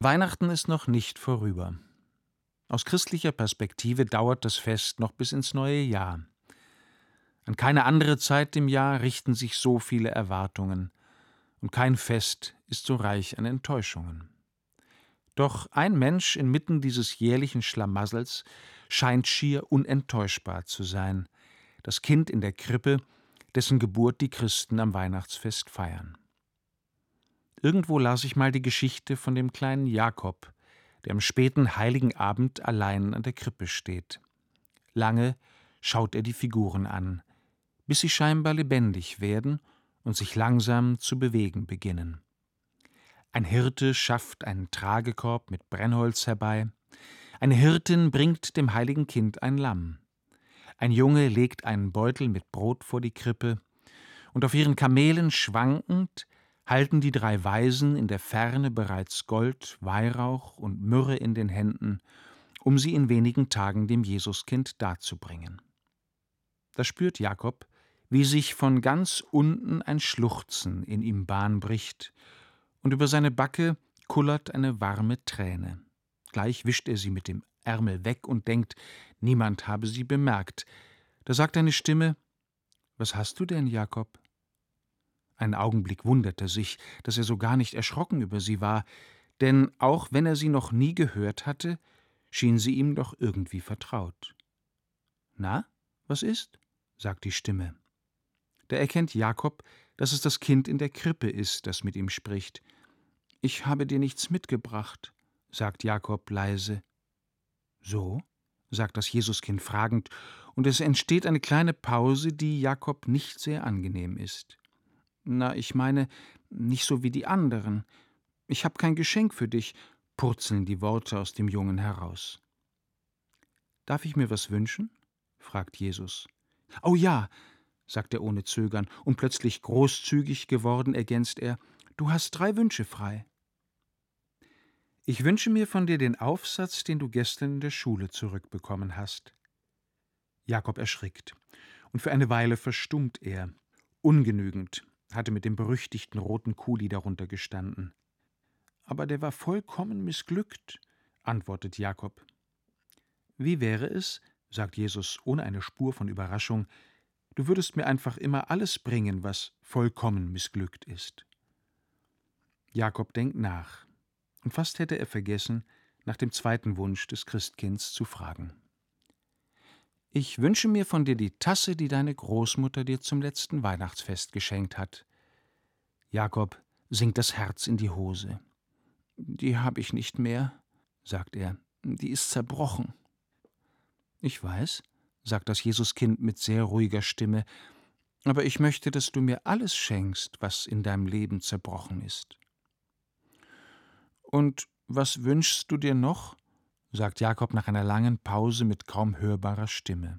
Weihnachten ist noch nicht vorüber. Aus christlicher Perspektive dauert das Fest noch bis ins neue Jahr. An keine andere Zeit im Jahr richten sich so viele Erwartungen, und kein Fest ist so reich an Enttäuschungen. Doch ein Mensch inmitten dieses jährlichen Schlamassels scheint schier unenttäuschbar zu sein, das Kind in der Krippe, dessen Geburt die Christen am Weihnachtsfest feiern. Irgendwo las ich mal die Geschichte von dem kleinen Jakob, der am späten heiligen Abend allein an der Krippe steht. Lange schaut er die Figuren an, bis sie scheinbar lebendig werden und sich langsam zu bewegen beginnen. Ein Hirte schafft einen Tragekorb mit Brennholz herbei, eine Hirtin bringt dem heiligen Kind ein Lamm, ein Junge legt einen Beutel mit Brot vor die Krippe, und auf ihren Kamelen schwankend halten die drei Weisen in der Ferne bereits Gold, Weihrauch und Myrrhe in den Händen, um sie in wenigen Tagen dem Jesuskind darzubringen. Da spürt Jakob, wie sich von ganz unten ein Schluchzen in ihm Bahn bricht, und über seine Backe kullert eine warme Träne. Gleich wischt er sie mit dem Ärmel weg und denkt, niemand habe sie bemerkt. Da sagt eine Stimme Was hast du denn, Jakob? Einen Augenblick wundert er sich, dass er so gar nicht erschrocken über sie war, denn auch wenn er sie noch nie gehört hatte, schien sie ihm doch irgendwie vertraut. Na, was ist? sagt die Stimme. Da erkennt Jakob, dass es das Kind in der Krippe ist, das mit ihm spricht. Ich habe dir nichts mitgebracht, sagt Jakob leise. So? sagt das Jesuskind fragend, und es entsteht eine kleine Pause, die Jakob nicht sehr angenehm ist. Na, ich meine, nicht so wie die anderen. Ich habe kein Geschenk für dich, purzeln die Worte aus dem Jungen heraus. Darf ich mir was wünschen? fragt Jesus. Oh ja, sagt er ohne Zögern, und plötzlich großzügig geworden ergänzt er, du hast drei Wünsche frei. Ich wünsche mir von dir den Aufsatz, den du gestern in der Schule zurückbekommen hast. Jakob erschrickt, und für eine Weile verstummt er. Ungenügend hatte mit dem berüchtigten roten Kuli darunter gestanden. Aber der war vollkommen missglückt, antwortet Jakob. Wie wäre es, sagt Jesus ohne eine Spur von Überraschung, du würdest mir einfach immer alles bringen, was vollkommen missglückt ist. Jakob denkt nach, und fast hätte er vergessen, nach dem zweiten Wunsch des Christkinds zu fragen. Ich wünsche mir von dir die Tasse, die deine Großmutter dir zum letzten Weihnachtsfest geschenkt hat. Jakob sinkt das Herz in die Hose. Die habe ich nicht mehr, sagt er. Die ist zerbrochen. Ich weiß, sagt das Jesuskind mit sehr ruhiger Stimme, aber ich möchte, dass du mir alles schenkst, was in deinem Leben zerbrochen ist. Und was wünschst du dir noch? Sagt Jakob nach einer langen Pause mit kaum hörbarer Stimme.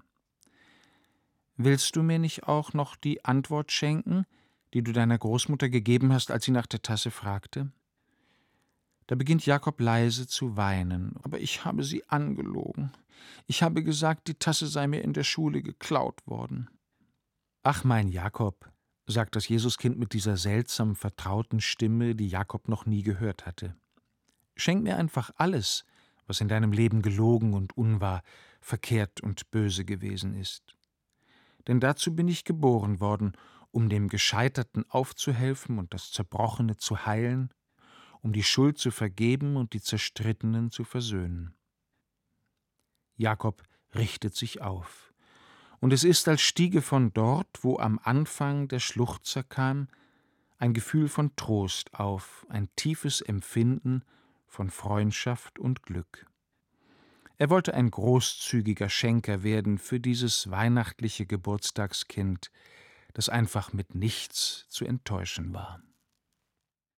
Willst du mir nicht auch noch die Antwort schenken, die du deiner Großmutter gegeben hast, als sie nach der Tasse fragte? Da beginnt Jakob leise zu weinen, aber ich habe sie angelogen. Ich habe gesagt, die Tasse sei mir in der Schule geklaut worden. Ach, mein Jakob, sagt das Jesuskind mit dieser seltsam vertrauten Stimme, die Jakob noch nie gehört hatte. Schenk mir einfach alles, was in deinem Leben gelogen und unwahr, verkehrt und böse gewesen ist. Denn dazu bin ich geboren worden, um dem Gescheiterten aufzuhelfen und das Zerbrochene zu heilen, um die Schuld zu vergeben und die Zerstrittenen zu versöhnen. Jakob richtet sich auf, und es ist, als stiege von dort, wo am Anfang der Schluchzer kam, ein Gefühl von Trost auf, ein tiefes Empfinden von Freundschaft und Glück. Er wollte ein großzügiger Schenker werden für dieses weihnachtliche Geburtstagskind, das einfach mit nichts zu enttäuschen war.